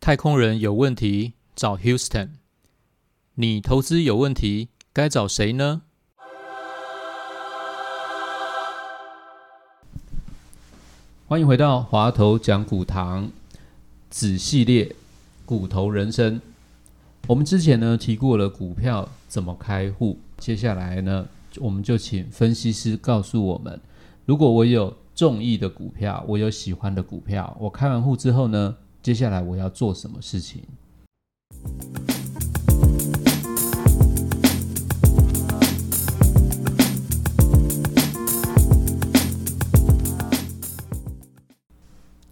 太空人有问题找 Houston，你投资有问题该找谁呢？欢迎回到华头讲股堂子系列骨头人生。我们之前呢提过了股票怎么开户，接下来呢我们就请分析师告诉我们，如果我有中意的股票，我有喜欢的股票，我开完户之后呢，接下来我要做什么事情？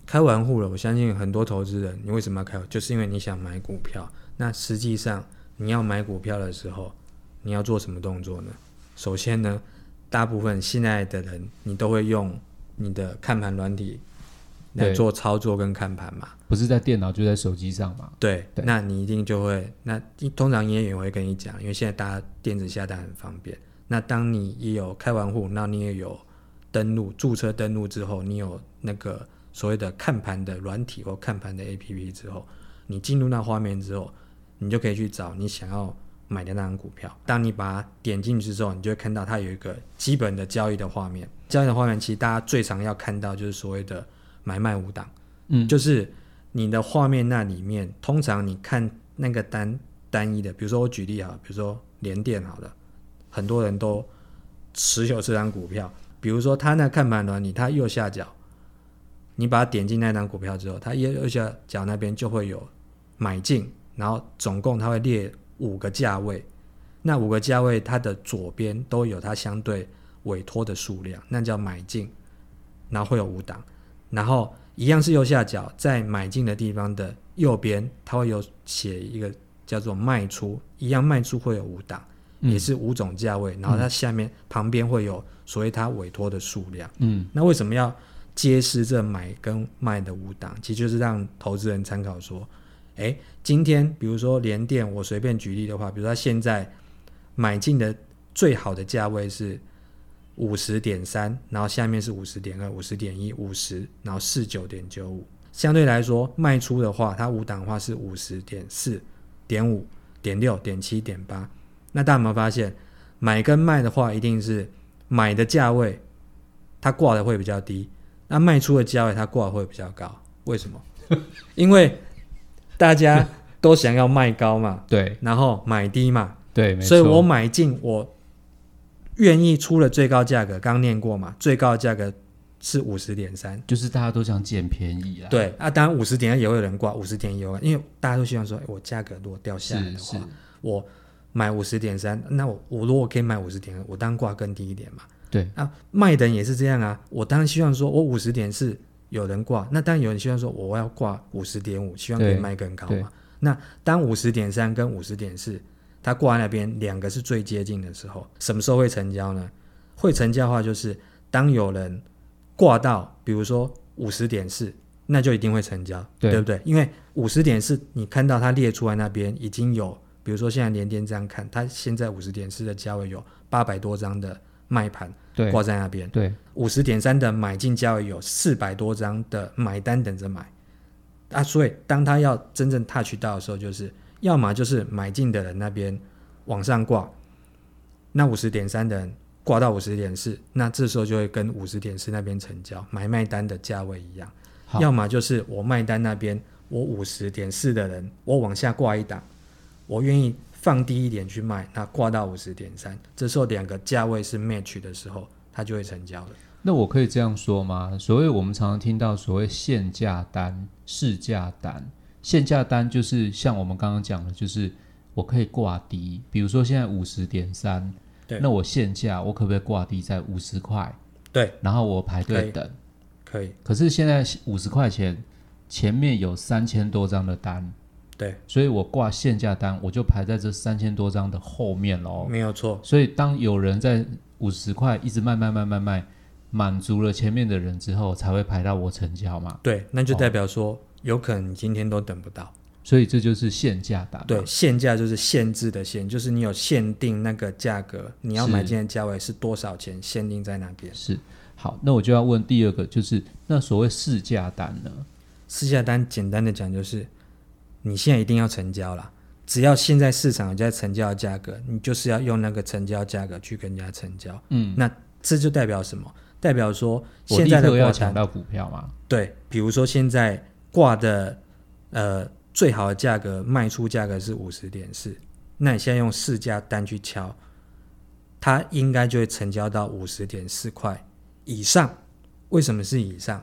开完户了，我相信很多投资人，你为什么要开户？就是因为你想买股票。那实际上你要买股票的时候，你要做什么动作呢？首先呢，大部分现在的人，你都会用你的看盘软体来做操作跟看盘嘛。不是在电脑就在手机上嘛？对，对那你一定就会，那通常营业员会跟你讲，因为现在大家电子下单很方便。那当你也有开完户，那你也有登录注册登录之后，你有那个所谓的看盘的软体或看盘的 APP 之后，你进入那画面之后，你就可以去找你想要买的那张股票。当你把它点进去之后，你就会看到它有一个基本的交易的画面。交易的画面其实大家最常要看到就是所谓的买卖五档。嗯，就是你的画面那里面，通常你看那个单单一的，比如说我举例啊，比如说联电好了，很多人都持有这张股票，比如说它那看盘软你，它右下角，你把它点进那张股票之后，它右右下角那边就会有买进，然后总共它会列五个价位，那五个价位它的左边都有它相对委托的数量，那叫买进，然后会有五档，然后一样是右下角，在买进的地方的右边，它会有写一个叫做卖出，一样卖出会有五档，嗯。也是五种价位，然后它下面、旁边会有所谓它委托的数量。嗯。那为什么要揭示这买跟卖的五档？其实就是让投资人参考说，诶，今天比如说联电，我随便举例的话，比如说现在买进的最好的价位是五十点三，然后下面是五十点二、五十点一、五十，然后四九点九五。相对来说，卖出的话，它五档的话是五十点四、点五、点六、点七、点八。那大家有没有发现，买跟卖的话，一定是买的价位它挂的会比较低，那卖出的价位它挂的会比较高。为什么？因为大家都想要卖高嘛，对然后买低嘛，对，所以我买进，我愿意出了最高价格，刚念过嘛，最高的价格是五十点三。就是大家都想捡便宜啊。，对啊，当然五十点也会有人挂，五十点也有人，因为大家都希望说，哎我价格如果掉下来的话，，我买五十点三，那我我如果可以买五十点，我当然挂更低一点嘛。对啊，卖的人也是这样啊，我当然希望说我五十点是有人挂，那当然有人希望说我要挂五十点五，希望可以卖更高嘛。那当五十点三跟五十点四，它挂在那边两个是最接近的时候，什么时候会成交呢？会成交的话，就是当有人挂到，比如说五十点四，那就一定会成交，对不对？因为五十点四，你看到它列出来那边已经有，比如说现在连电这样看，它现在五十点四的价位有八百多张的卖盘对。挂在那边，对。五十点三的买进价位有四百多张的买单等着买。啊，所以当他要真正 touch 到的时候，就是要么就是买进的人那边往上挂，那五十点三的人挂到五十点四，那这时候就会跟五十点四那边成交，买卖单的价位一样。要么就是我卖单那边，我五十点四的人，我往下挂一档，我愿意放低一点去卖，那挂到五十点三，这时候两个价位是 match 的时候，它就会成交了。那我可以这样说吗？所谓我们常常听到所谓限价单、市价单，限价单就是像我们刚刚讲的，就是我可以挂低，比如说现在五十点三，对那我限价我可不可以挂低在五十块？对，然后我排队等。可以，可是现在五十块钱，前面有三千多张的单，对，所以我挂限价单，我就排在这三千多张的后面喽。没有错，所以当有人在五十块一直卖卖卖卖卖，满足了前面的人之后，才会排到我成交嘛。对，那就代表说，有可能你今天都等不到。所以这就是限价单。对，限价就是限制的限，就是你有限定那个价格，你要买是进的价位是多少钱，限定在那边。是。好，那我就要问第二个，就是那所谓市价单呢？市价单简单的讲就是，你现在一定要成交了，只要现在市场有在成交的价格，你就是要用那个成交价格去跟人家成交。嗯，那这就代表什么？代表说我现在的要，抢到股票嘛？对，比如说现在挂的呃最好的价格卖出价格是五十点四，那你现在用市价单去敲，它应该就会成交到五十点四块以上。为什么是以上？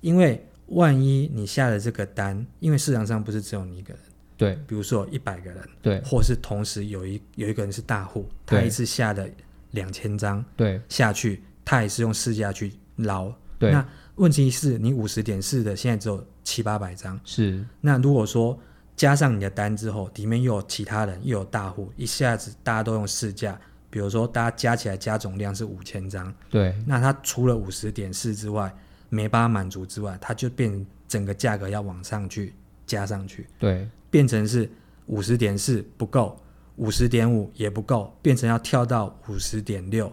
因为万一你下的这个单，因为市场上不是只有你一个人，对。比如说有一百个人，对。或是同时有一有一个人是大户，他一次下的两千张对。下去，他也是用市价去捞。对，那问题是你五十点四的现在只有七八百张，是。那如果说加上你的单之后，里面又有其他人，又有大户，一下子大家都用市价，比如说大家加起来加总量是五千张，对。那他除了五十点四之外，没办法满足之外，它就变整个价格要往上去加上去，对。变成是五十点四不够，五十点五也不够，变成要跳到五十点六，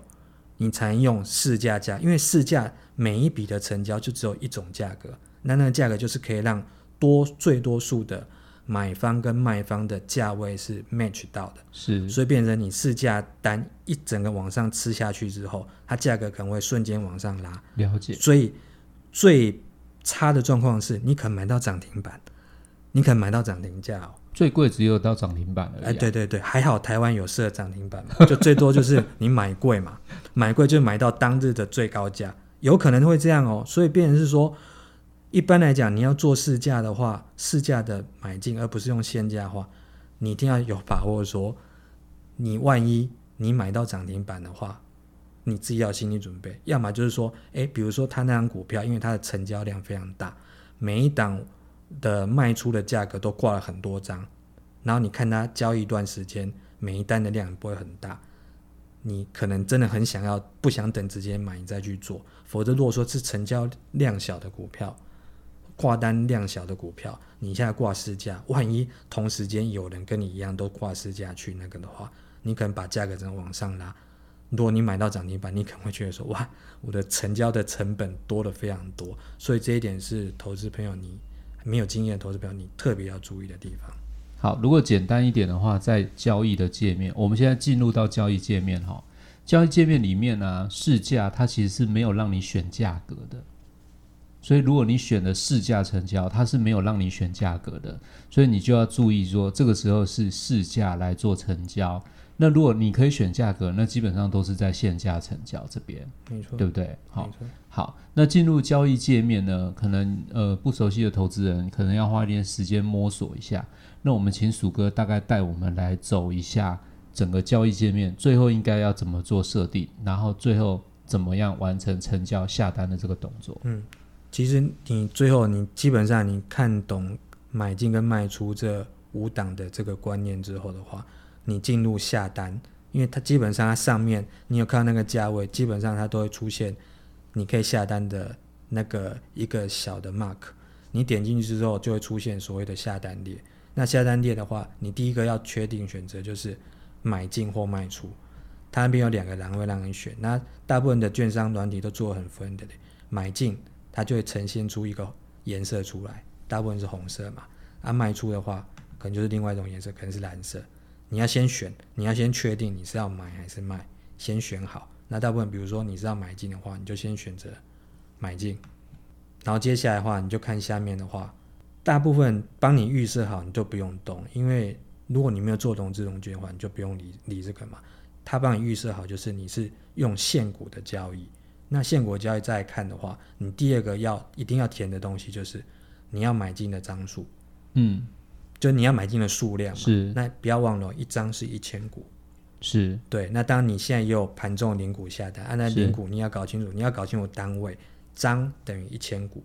你才能用市价价，因为市价每一笔的成交就只有一种价格，那那个价格就是可以让多最多数的买方跟卖方的价位是 match 到的，是，所以变成你市价单一整个往上吃下去之后，它价格可能会瞬间往上拉，了解，所以最差的状况是你可能买到涨停板，你可能买到涨停价哦。最贵只有到涨停板而已、啊。哎，对对对，还好台湾有设涨停板嘛，就最多就是你买贵嘛，买贵就买到当日的最高价，有可能会这样哦。所以变成是说，一般来讲，你要做市价的话，市价的买进，而不是用现价的话，你一定要有把握说，你万一你买到涨停板的话，你自己要心理准备，要么就是说，哎，比如说他那张股票，因为它的成交量非常大，每一档的卖出的价格都挂了很多张，然后你看它交易一段时间，每一单的量不会很大，你可能真的很想要，不想等直接买，你再去做。否则，如果说是成交量小的股票，挂单量小的股票，你现在挂市价，万一同时间有人跟你一样都挂市价去那个的话，你可能把价格整个往上拉。如果你买到涨停板，你可能会觉得说，哇，我的成交的成本多了非常多。所以这一点是投资朋友你没有经验的投资朋友你特别要注意的地方。好，如果简单一点的话，在交易的界面，我们现在进入到交易界面哈。交易界面里面呢、市价它其实是没有让你选价格的，所以如果你选的市价成交，它是没有让你选价格的，所以你就要注意说，这个时候是市价来做成交。那如果你可以选价格，那基本上都是在限价成交这边，没错，对不对？好。好，那进入交易界面呢，可能呃不熟悉的投资人可能要花一点时间摸索一下。那我们请鼠哥大概带我们来走一下整个交易界面，最后应该要怎么做设定，然后最后怎么样完成成交下单的这个动作。嗯其实你最后你基本上你看懂买进跟卖出这五档的这个观念之后的话，你进入下单，因为它基本上它上面你有看到那个价位，基本上它都会出现你可以下单的那个一个小的 mark，你点进去之后就会出现所谓的下单列。那下单列的话，你第一个要确定选择就是买进或卖出，它那边有两个栏位让你选。那大部分的券商软体都做得很 friendly，买进它就会呈现出一个颜色出来，大部分是红色嘛。啊，卖出的话可能就是另外一种颜色，可能是蓝色。你要先选，你要先确定你是要买还是卖，先选好。那大部分比如说你是要买进的话，你就先选择买进，然后接下来的话你就看下面的话，大部分帮你预设好，你就不用动，因为如果你没有做懂这种券的话，你就不用理理这个嘛。他帮你预设好，就是你是用现股的交易。那现股交易再看的话，你第二个要一定要填的东西就是你要买进的张数，嗯，就你要买进的数量嘛。是那不要忘了，一张是一千股。是，对，那当然你现在也有盘中零股下单，按、啊、那是零股你要搞清楚，你要搞清楚单位，张等于一千股。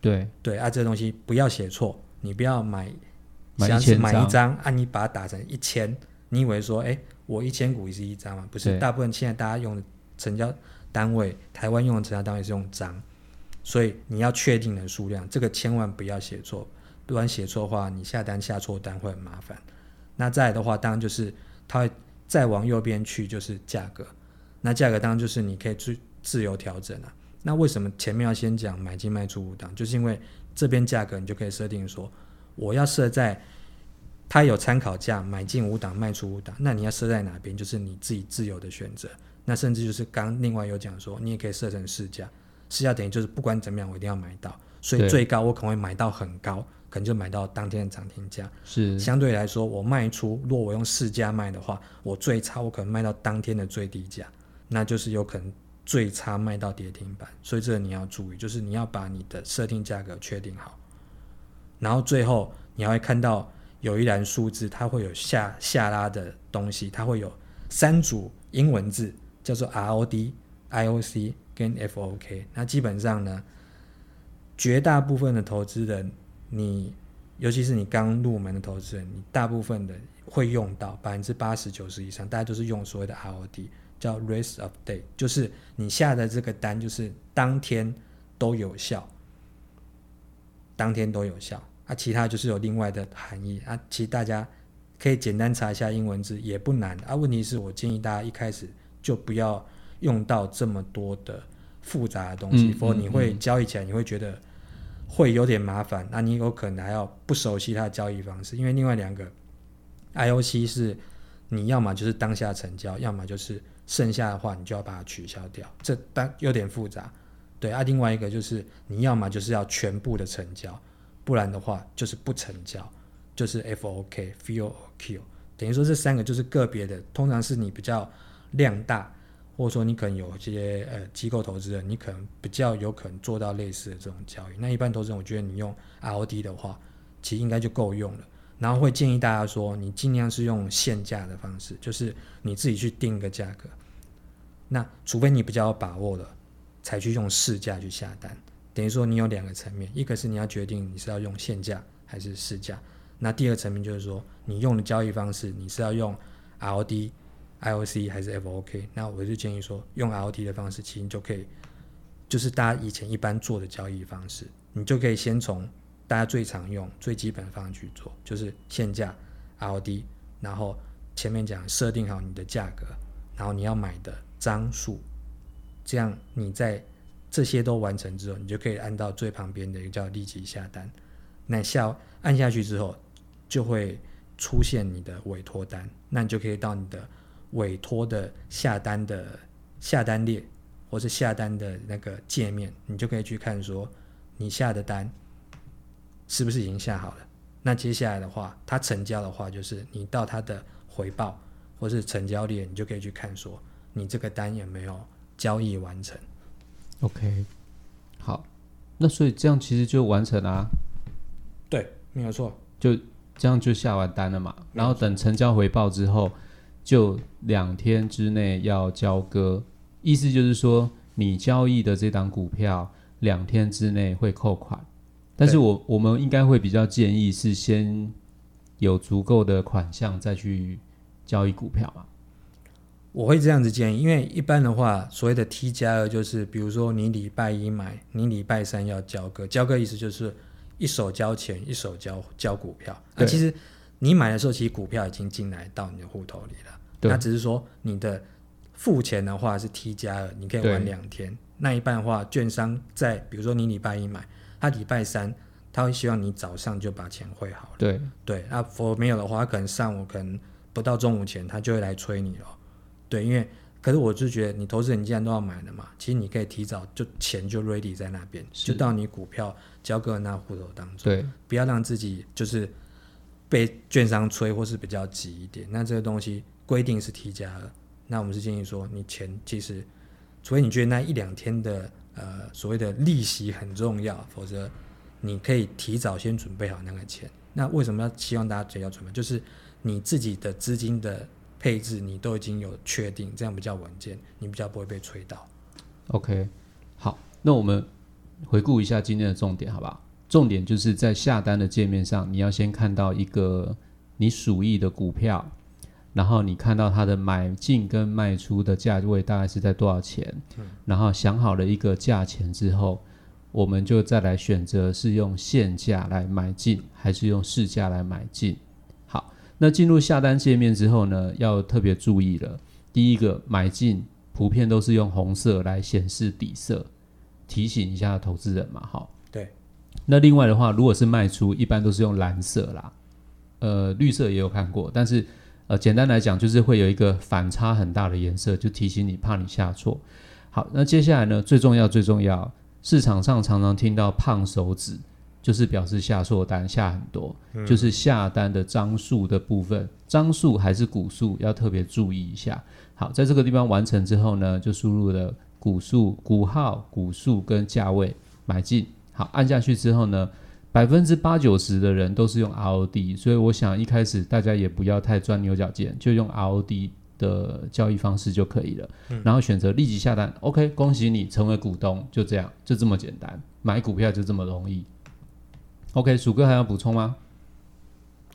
对，对啊，这东西不要写错，你不要买买像是1000张买一张，啊，你把它打成一千，你以为说，哎，我一千股是一张吗？不是，大部分现在大家用的成交单位，台湾用的成交单位是用张，所以你要确定的数量，这个千万不要写错，如果你写错的话，你下单下错单会很麻烦。那再来的话，当然就是它会再往右边去，就是价格。那价格当然就是你可以自自由调整啊。那为什么前面要先讲买进卖出五档？就是因为这边价格你就可以设定说，我要设在它有参考价，买进五档，卖出五档。那你要设在哪边？就是你自己自由的选择。那甚至就是刚另外有讲说，你也可以设成市价，市价等于就是不管怎么样，我一定要买到。所以最高我可能会买到很高，可能就买到当天的涨停价。是相对来说，我卖出，如果我用市价卖的话，我最差我可能卖到当天的最低价，那就是有可能最差卖到跌停板。所以这个你要注意，就是你要把你的设定价格确定好，然后最后你还会看到有一栏数字，它会有下下拉的东西，它会有三组英文字，叫做 ROD、IOC 跟 FOK。那基本上呢，绝大部分的投资人，你尤其是你刚入门的投资人，你大部分的会用到百分之八十九十以上，大家都是用所谓的 ROD，叫 of Day，就是你下的这个单就是当天都有效，当天都有效。啊，其他就是有另外的含义啊。其实大家可以简单查一下英文字，也不难啊。问题是我建议大家一开始就不要用到这么多的复杂的东西，嗯否则你会嗯交易起来你会觉得会有点麻烦，那你有可能还要不熟悉它的交易方式，因为另外两个 IOC 是你要么就是当下成交，要么就是剩下的话你就要把它取消掉，这当有点复杂。对啊，另外一个就是你要么就是要全部的成交，不然的话就是不成交，就是 FOK、FOQ，等于说这三个就是个别的，通常是你比较量大，或者说你可能有一些呃机构投资人，你可能比较有可能做到类似的这种交易。那一般投资人，我觉得你用 ROD 的话，其实应该就够用了。然后会建议大家说，你尽量是用限价的方式，就是你自己去定一个价格。那除非你比较有把握了，才去用市价去下单。等于说你有两个层面，一个是你要决定你是要用限价还是市价，那第二层面就是说你用的交易方式，你是要用 ROD、IOC 还是 FOK？那我就建议说用 ROD 的方式，其实你就可以，就是大家以前一般做的交易方式，你就可以先从大家最常用、最基本的方式去做，就是限价 ROD，然后前面讲设定好你的价格，然后你要买的张数，这样你在这些都完成之后，你就可以按到最旁边的一个叫立即下单。那下按下去之后，就会出现你的委托单，那你就可以到你的委托的下单的下单列，或是下单的那个界面，你就可以去看说你下的单是不是已经下好了。那接下来的话，它成交的话，就是你到它的回报或是成交列，你就可以去看说你这个单有没有交易完成。OK，好，那所以这样其实就完成啦、对，没有错。就这样就下完单了嘛。然后等成交回报之后，就两天之内要交割，意思就是说你交易的这档股票两天之内会扣款。但是我我们应该会比较建议是先有足够的款项再去交易股票嘛。我会这样子建议，因为一般的话，所谓的 T 加二就是，比如说你礼拜一买，你礼拜三要交割，交割意思就是一手交钱，一手交交股票。那、对其实你买的时候，其实股票已经进来到你的户头里了，对那只是说你的付钱的话是 T 加二，你可以玩两天。那一半的话，券商在比如说你礼拜一买，他礼拜三他会希望你早上就把钱汇好了。对，对，那否没有的话，他可能上午可能不到中午前，他就会来催你了。对，因为可是我就觉得你投资人既然都要买了嘛，其实你可以提早就钱就 ready 在那边，就到你股票交割那户头当中，对，不要让自己就是被券商催或是比较急一点。那这个东西规定是 T 加二，那我们是建议说你钱其实，除非你觉得那一两天的呃所谓的利息很重要，否则你可以提早先准备好那个钱。那为什么要希望大家提早准备？就是你自己的资金的配置你都已经有确定，这样比较稳健，你比较不会被催到。OK，好，那我们回顾一下今天的重点，好不好？重点就是在下单的界面上，你要先看到一个你属意的股票，然后你看到它的买进跟卖出的价位大概是在多少钱，然后想好了一个价钱之后，我们就再来选择是用现价来买进，还是用市价来买进。好，那进入下单界面之后呢，要特别注意了。第一个买进普遍都是用红色来显示底色，提醒一下投资人嘛。好，对。那另外的话，如果是卖出，一般都是用蓝色啦。呃，绿色也有看过，但是呃，简单来讲，就是会有一个反差很大的颜色，就提醒你怕你下错。好，那接下来呢，最重要最重要，市场上常常听到胖手指，就是表示下错单下很多，就是下单的张数的部分，张数还是股数要特别注意一下。好，在这个地方完成之后呢，就输入了股数、股号、股数跟价位买进。好，按下去之后呢。百分之八九十的人都是用 ROD，所以我想一开始大家也不要太钻牛角尖，就用 ROD 的交易方式就可以了。然后选择立即下单，OK，恭喜你成为股东，就这样，就这么简单，买股票就这么容易。OK，鼠哥还要补充吗？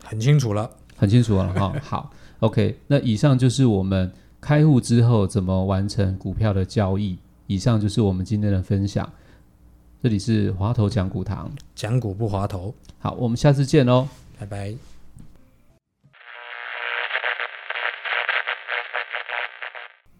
很清楚了，很清楚了哈。好，OK，那以上就是我们开户之后怎么完成股票的交易。以上就是我们今天的分享。这里是滑头讲股堂，讲股不滑头。好，我们下次见喽，拜拜。